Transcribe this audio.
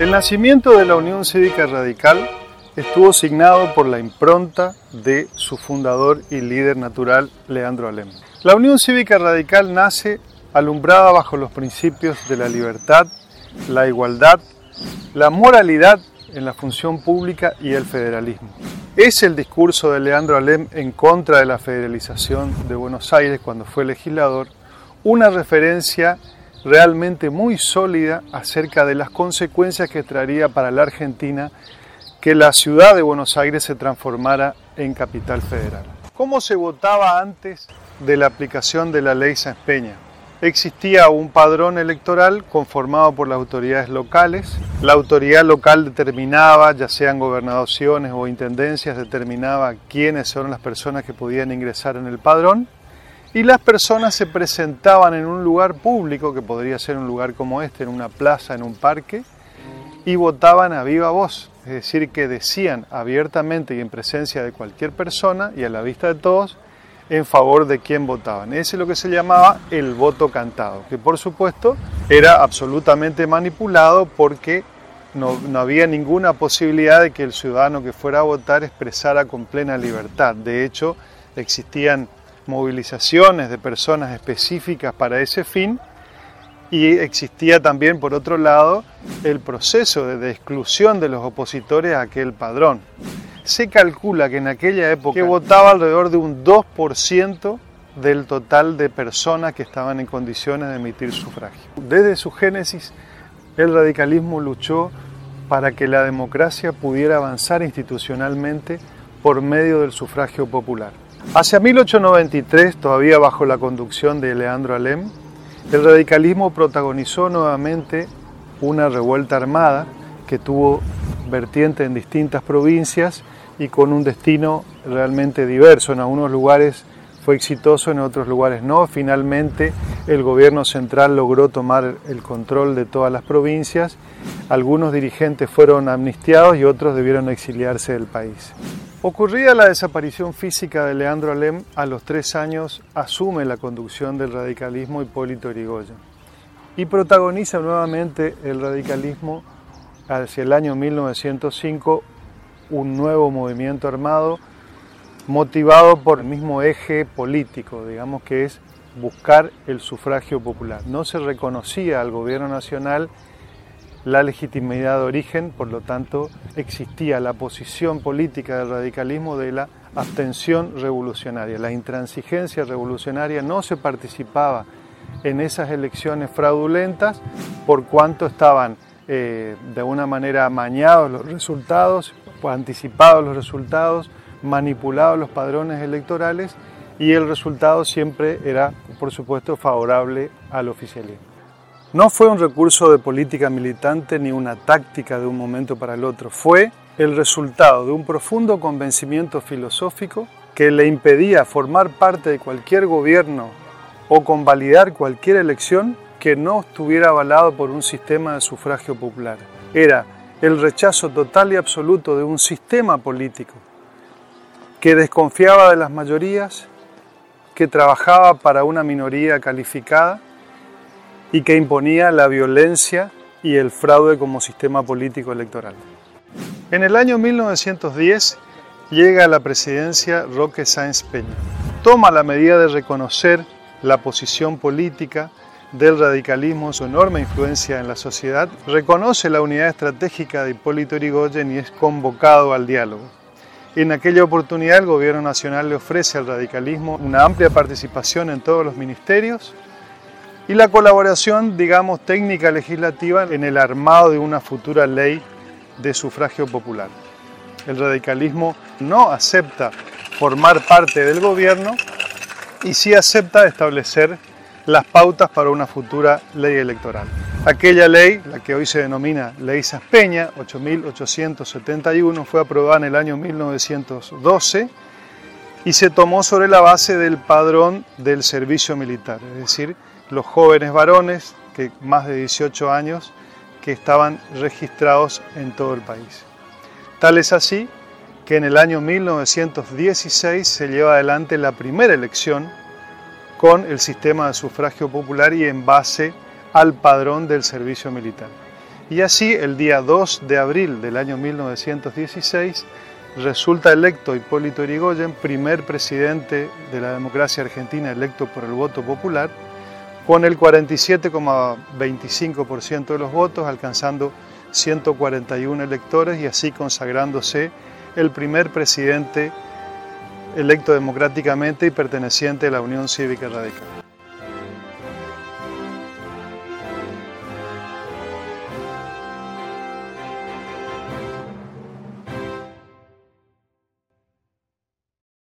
El nacimiento de la Unión Cívica Radical estuvo signado por la impronta de su fundador y líder natural, Leandro Alem. La Unión Cívica Radical nace alumbrada bajo los principios de la libertad, la igualdad, la moralidad en la función pública y el federalismo. Es el discurso de Leandro Alem en contra de la federalización de Buenos Aires cuando fue legislador, una referencia realmente muy sólida acerca de las consecuencias que traería para la Argentina que la ciudad de Buenos Aires se transformara en capital federal. ¿Cómo se votaba antes de la aplicación de la ley Sáenz Peña? Existía un padrón electoral conformado por las autoridades locales. La autoridad local determinaba, ya sean gobernaciones o intendencias, determinaba quiénes son las personas que podían ingresar en el padrón. Y las personas se presentaban en un lugar público, que podría ser un lugar como este, en una plaza, en un parque, y votaban a viva voz, es decir, que decían abiertamente y en presencia de cualquier persona y a la vista de todos en favor de quién votaban. Ese es lo que se llamaba el voto cantado, que por supuesto era absolutamente manipulado porque no, no, había ninguna posibilidad de que el ciudadano que fuera a votar expresara con plena libertad. De hecho, existían movilizaciones de personas específicas para ese fin y existía también, por otro lado, el proceso de, exclusión de los opositores a aquel padrón. Se calcula que en aquella época votaba alrededor de un 2% del total de personas que estaban en condiciones de emitir sufragio. Desde su génesis, el radicalismo luchó para que la democracia pudiera avanzar institucionalmente por medio del sufragio popular. Hacia 1893, todavía bajo la conducción de Leandro Alem, el radicalismo protagonizó nuevamente una revuelta armada que tuvo vertiente en distintas provincias y con un destino realmente diverso. En algunos lugares fue exitoso, en otros lugares no. Finalmente el gobierno central logró tomar el control de todas las provincias. Algunos dirigentes fueron amnistiados y otros debieron exiliarse del país. Ocurrida la desaparición física de Leandro Alem, a los tres años asume la conducción del radicalismo Hipólito Yrigoyen y protagoniza nuevamente el radicalismo hacia el año 1905 un nuevo movimiento armado motivado por el mismo eje político, digamos que es buscar el sufragio popular. No se reconocía al gobierno nacional la legitimidad de origen, por lo tanto existía la posición política del radicalismo de la abstención revolucionaria. La intransigencia revolucionaria no se participaba en esas elecciones fraudulentas por cuanto estaban eh, de una manera amañados los resultados, anticipados los resultados, manipulados los padrones electorales y el resultado siempre era, por supuesto, favorable al oficialismo. No fue un recurso de política militante ni una táctica de un momento para el otro, fue el resultado de un profundo convencimiento filosófico que le impedía formar parte de cualquier gobierno o convalidar cualquier elección que no estuviera avalado por un sistema de sufragio popular. Era el rechazo total y absoluto de un sistema político que desconfiaba de las mayorías, que trabajaba para una minoría calificada y que imponía la violencia y el fraude como sistema político electoral. En el año 1910 llega a la presidencia Roque Sáenz Peña. Toma la medida de reconocer la posición política del radicalismo, su enorme influencia en la sociedad, reconoce la unidad estratégica de Hipólito Yrigoyen y es convocado al diálogo. En aquella oportunidad el gobierno nacional le ofrece al radicalismo una amplia participación en todos los ministerios y la colaboración, digamos, técnica legislativa en el armado de una futura ley de sufragio popular. El radicalismo no acepta formar parte del gobierno y sí acepta establecer las pautas para una futura ley electoral. Aquella ley, la que hoy se denomina Ley Saspeña, 8871, fue aprobada en el año 1912 y se tomó sobre la base del padrón del servicio militar, es decir, los jóvenes varones, más de 18 años, que estaban registrados en todo el país. Tal es así que en el año 1916 se lleva adelante la primera elección con el sistema de sufragio popular y en base al padrón del servicio militar. Y así, el día 2 de abril del año 1916, resulta electo Hipólito Yrigoyen, primer presidente de la democracia argentina electo por el voto popular, con el 47,25% de los votos, alcanzando 141 electores y así consagrándose el primer presidente electo democráticamente y perteneciente a la Unión Cívica Radical.